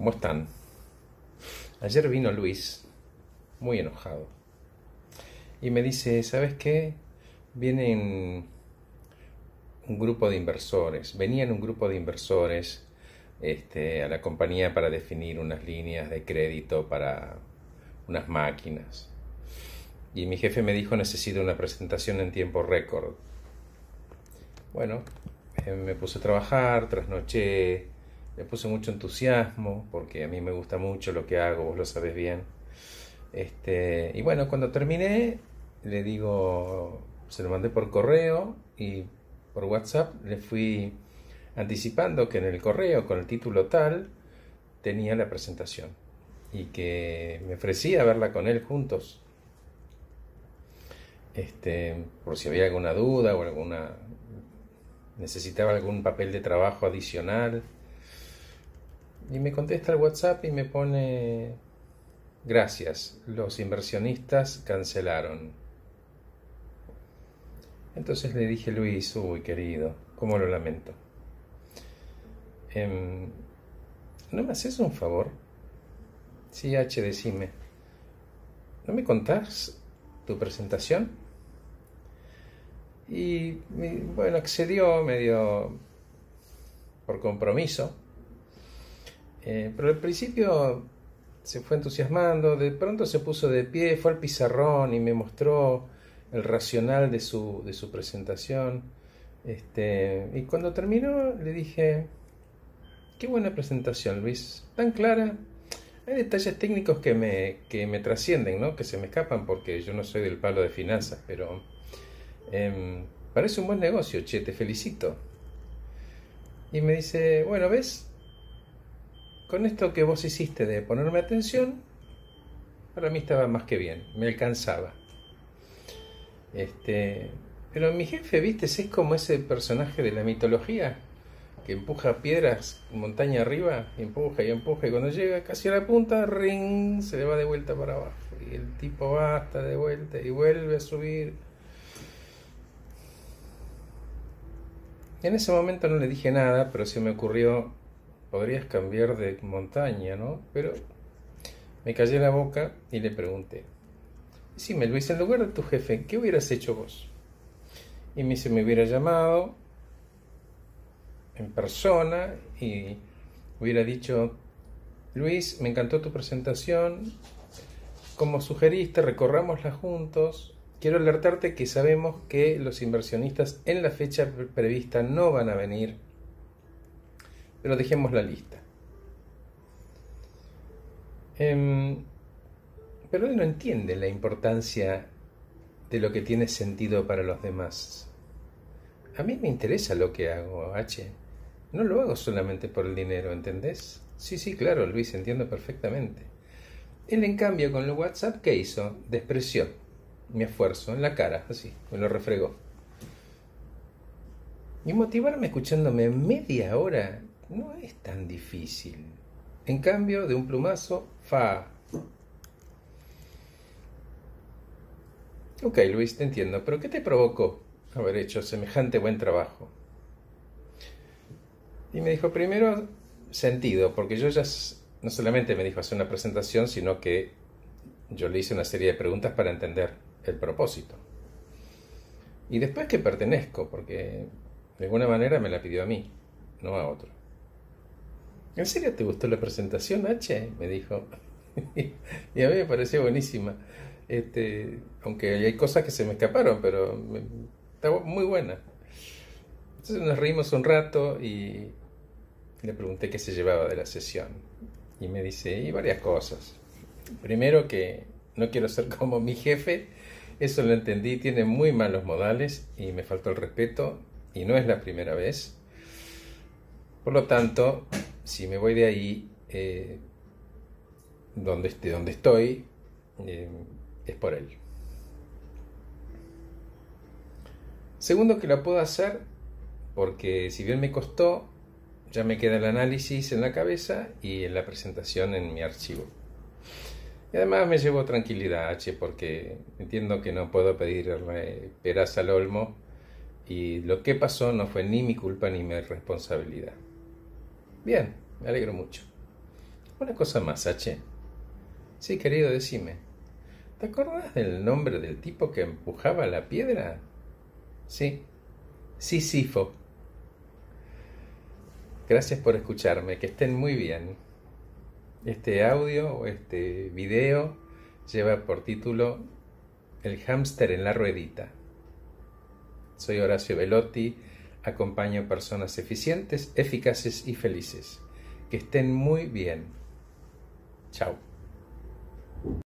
¿Cómo están? Ayer vino Luis, muy enojado, y me dice, ¿sabes qué? Vienen un grupo de inversores, venían un grupo de inversores este, a la compañía para definir unas líneas de crédito para unas máquinas. Y mi jefe me dijo, necesito una presentación en tiempo récord. Bueno, eh, me puse a trabajar, trasnoché, me puse mucho entusiasmo, porque a mí me gusta mucho lo que hago, vos lo sabes bien. Este, y bueno, cuando terminé, le digo, se lo mandé por correo y por WhatsApp le fui anticipando que en el correo con el título tal tenía la presentación y que me ofrecía verla con él juntos. Este, por si había alguna duda o alguna necesitaba algún papel de trabajo adicional. Y me contesta el WhatsApp y me pone gracias, los inversionistas cancelaron. Entonces le dije, Luis, uy, querido, cómo lo lamento. Em, ¿No me haces un favor? Sí, H, decime. ¿No me contás tu presentación? Y bueno, accedió medio por compromiso. Eh, pero al principio se fue entusiasmando, de pronto se puso de pie, fue al pizarrón y me mostró el racional de su, de su presentación. Este, y cuando terminó le dije, qué buena presentación Luis, tan clara. Hay detalles técnicos que me, que me trascienden, ¿no? que se me escapan porque yo no soy del palo de finanzas, pero Em, parece un buen negocio, che, te felicito. Y me dice, bueno, ¿ves? Con esto que vos hiciste de ponerme atención, para mí estaba más que bien, me alcanzaba. Este, pero mi jefe, viste, es como ese personaje de la mitología que empuja piedras montaña arriba, empuja y empuja, y cuando llega casi a la punta, ring, se le va de vuelta para abajo. Y el tipo va hasta de vuelta y vuelve a subir En ese momento no le dije nada, pero se me ocurrió, podrías cambiar de montaña, ¿no? Pero me callé la boca y le pregunté, me Luis, en lugar de tu jefe, ¿qué hubieras hecho vos? Y me dice, me hubiera llamado en persona y hubiera dicho, Luis, me encantó tu presentación, como sugeriste, recorrámosla juntos, quiero alertarte que sabemos que los inversionistas en la fecha prevista no van a venir, pero dejemos la lista. Em, pero él no entiende la importancia de lo que tiene sentido para los demás. A mí me interesa lo que hago, H. No lo hago solamente por el dinero, ¿entendés? Sí, sí, claro, Luis, entiendo perfectamente. Él, en cambio, con el WhatsApp, ¿qué hizo? Despreció mi esfuerzo en la cara, así, me lo refregó. Y motivarme escuchándome media hora no es tan difícil. En cambio, de un plumazo, fa. Ok, Luis, te entiendo, pero ¿qué te provocó haber hecho semejante buen trabajo? Y me dijo, primero, sentido, porque yo ya no solamente me dijo hacer una presentación, sino que yo le hice una serie de preguntas para entender el propósito. Y después que pertenezco, porque de alguna manera me la pidió a mí, no a otro. ¿En serio te gustó la presentación, H? Me dijo. y a mí me pareció buenísima. Este, aunque hay cosas que se me escaparon, pero estaba muy buena. Entonces nos reímos un rato y le pregunté qué se llevaba de la sesión. Y me dice, y varias cosas. Primero que no quiero ser como mi jefe eso lo entendí, tiene muy malos modales y me faltó el respeto y no es la primera vez. Por lo tanto, si me voy de ahí, eh, donde, donde estoy, eh, es por él. Segundo, que la puedo hacer porque si bien me costó, ya me queda el análisis en la cabeza y en la presentación en mi archivo. Y además me llevo tranquilidad, H, porque entiendo que no puedo pedirle peras al olmo y lo que pasó no fue ni mi culpa ni mi responsabilidad. Bien, me alegro mucho. Una cosa más, H. Sí, querido, decime. ¿Te acordás del nombre del tipo que empujaba la piedra? Sí. Sisifo. Gracias por escucharme, que estén muy bien. Este audio o este video lleva por título El hámster en la ruedita. Soy Horacio Velotti, acompaño personas eficientes, eficaces y felices. Que estén muy bien. Chao.